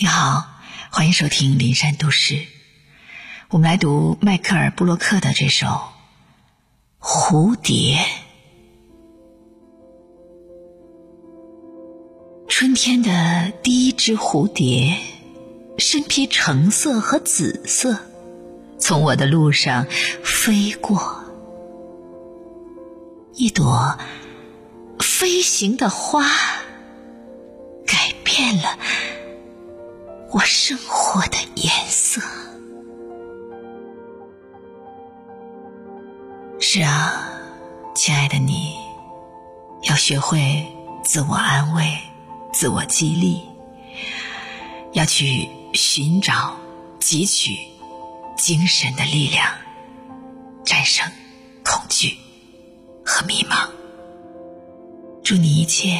你好，欢迎收听《林山都市》。我们来读迈克尔·布洛克的这首《蝴蝶》。春天的第一只蝴蝶，身披橙色和紫色，从我的路上飞过。一朵飞行的花，改变了我生活的颜色。是啊，亲爱的你，要学会自我安慰、自我激励，要去寻找、汲取精神的力量，战胜恐惧。和迷茫，祝你一切